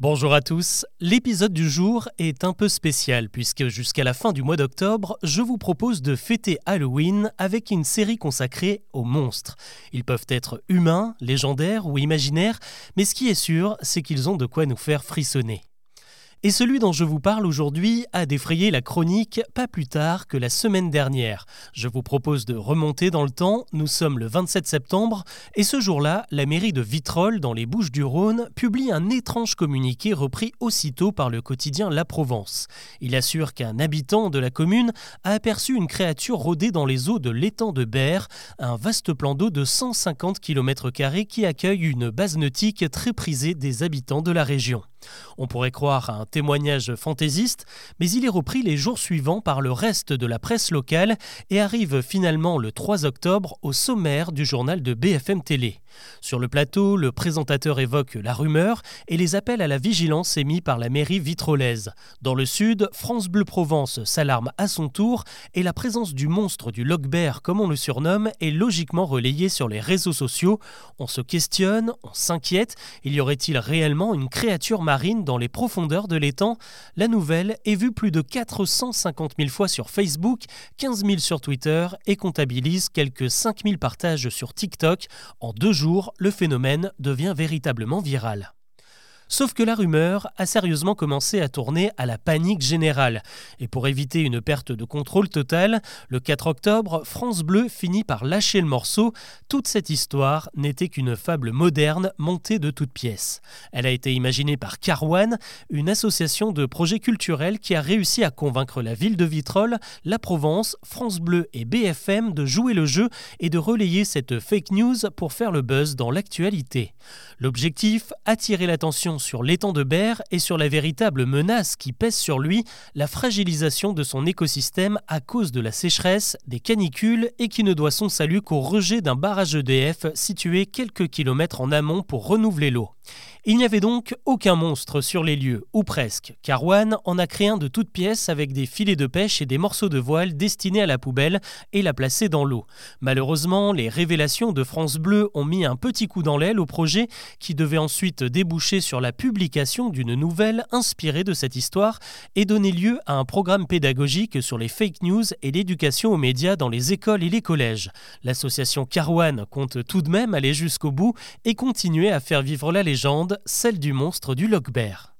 Bonjour à tous, l'épisode du jour est un peu spécial puisque jusqu'à la fin du mois d'octobre, je vous propose de fêter Halloween avec une série consacrée aux monstres. Ils peuvent être humains, légendaires ou imaginaires, mais ce qui est sûr, c'est qu'ils ont de quoi nous faire frissonner. Et celui dont je vous parle aujourd'hui a défrayé la chronique pas plus tard que la semaine dernière. Je vous propose de remonter dans le temps, nous sommes le 27 septembre, et ce jour-là, la mairie de Vitrolles, dans les Bouches du Rhône, publie un étrange communiqué repris aussitôt par le quotidien La Provence. Il assure qu'un habitant de la commune a aperçu une créature rôder dans les eaux de l'étang de Berre, un vaste plan d'eau de 150 km qui accueille une base nautique très prisée des habitants de la région. On pourrait croire à un témoignage fantaisiste, mais il est repris les jours suivants par le reste de la presse locale et arrive finalement le 3 octobre au sommaire du journal de BFM Télé. Sur le plateau, le présentateur évoque la rumeur et les appels à la vigilance émis par la mairie vitrolaise. Dans le sud, France Bleu Provence s'alarme à son tour et la présence du monstre du Logbert, comme on le surnomme, est logiquement relayée sur les réseaux sociaux. On se questionne, on s'inquiète, il y aurait-il réellement une créature marine dans les profondeurs de l'étang, la nouvelle est vue plus de 450 000 fois sur Facebook, 15 000 sur Twitter et comptabilise quelques 5 000 partages sur TikTok. En deux jours, le phénomène devient véritablement viral. Sauf que la rumeur a sérieusement commencé à tourner à la panique générale. Et pour éviter une perte de contrôle totale, le 4 octobre, France Bleu finit par lâcher le morceau. Toute cette histoire n'était qu'une fable moderne montée de toutes pièces. Elle a été imaginée par Carwan, une association de projets culturels qui a réussi à convaincre la ville de Vitrolles, la Provence, France Bleu et BFM de jouer le jeu et de relayer cette fake news pour faire le buzz dans l'actualité. L'objectif, attirer l'attention sur l'étang de Berre et sur la véritable menace qui pèse sur lui, la fragilisation de son écosystème à cause de la sécheresse, des canicules et qui ne doit son salut qu'au rejet d'un barrage EDF situé quelques kilomètres en amont pour renouveler l'eau. Il n'y avait donc aucun monstre sur les lieux, ou presque, car One en a créé un de toutes pièces avec des filets de pêche et des morceaux de voile destinés à la poubelle et l'a placé dans l'eau. Malheureusement, les révélations de France Bleu ont mis un petit coup dans l'aile au projet qui devait ensuite déboucher sur la publication d'une nouvelle inspirée de cette histoire et donner lieu à un programme pédagogique sur les fake news et l'éducation aux médias dans les écoles et les collèges. L'association Carwan compte tout de même aller jusqu'au bout et continuer à faire vivre la légende celle du monstre du Logbert.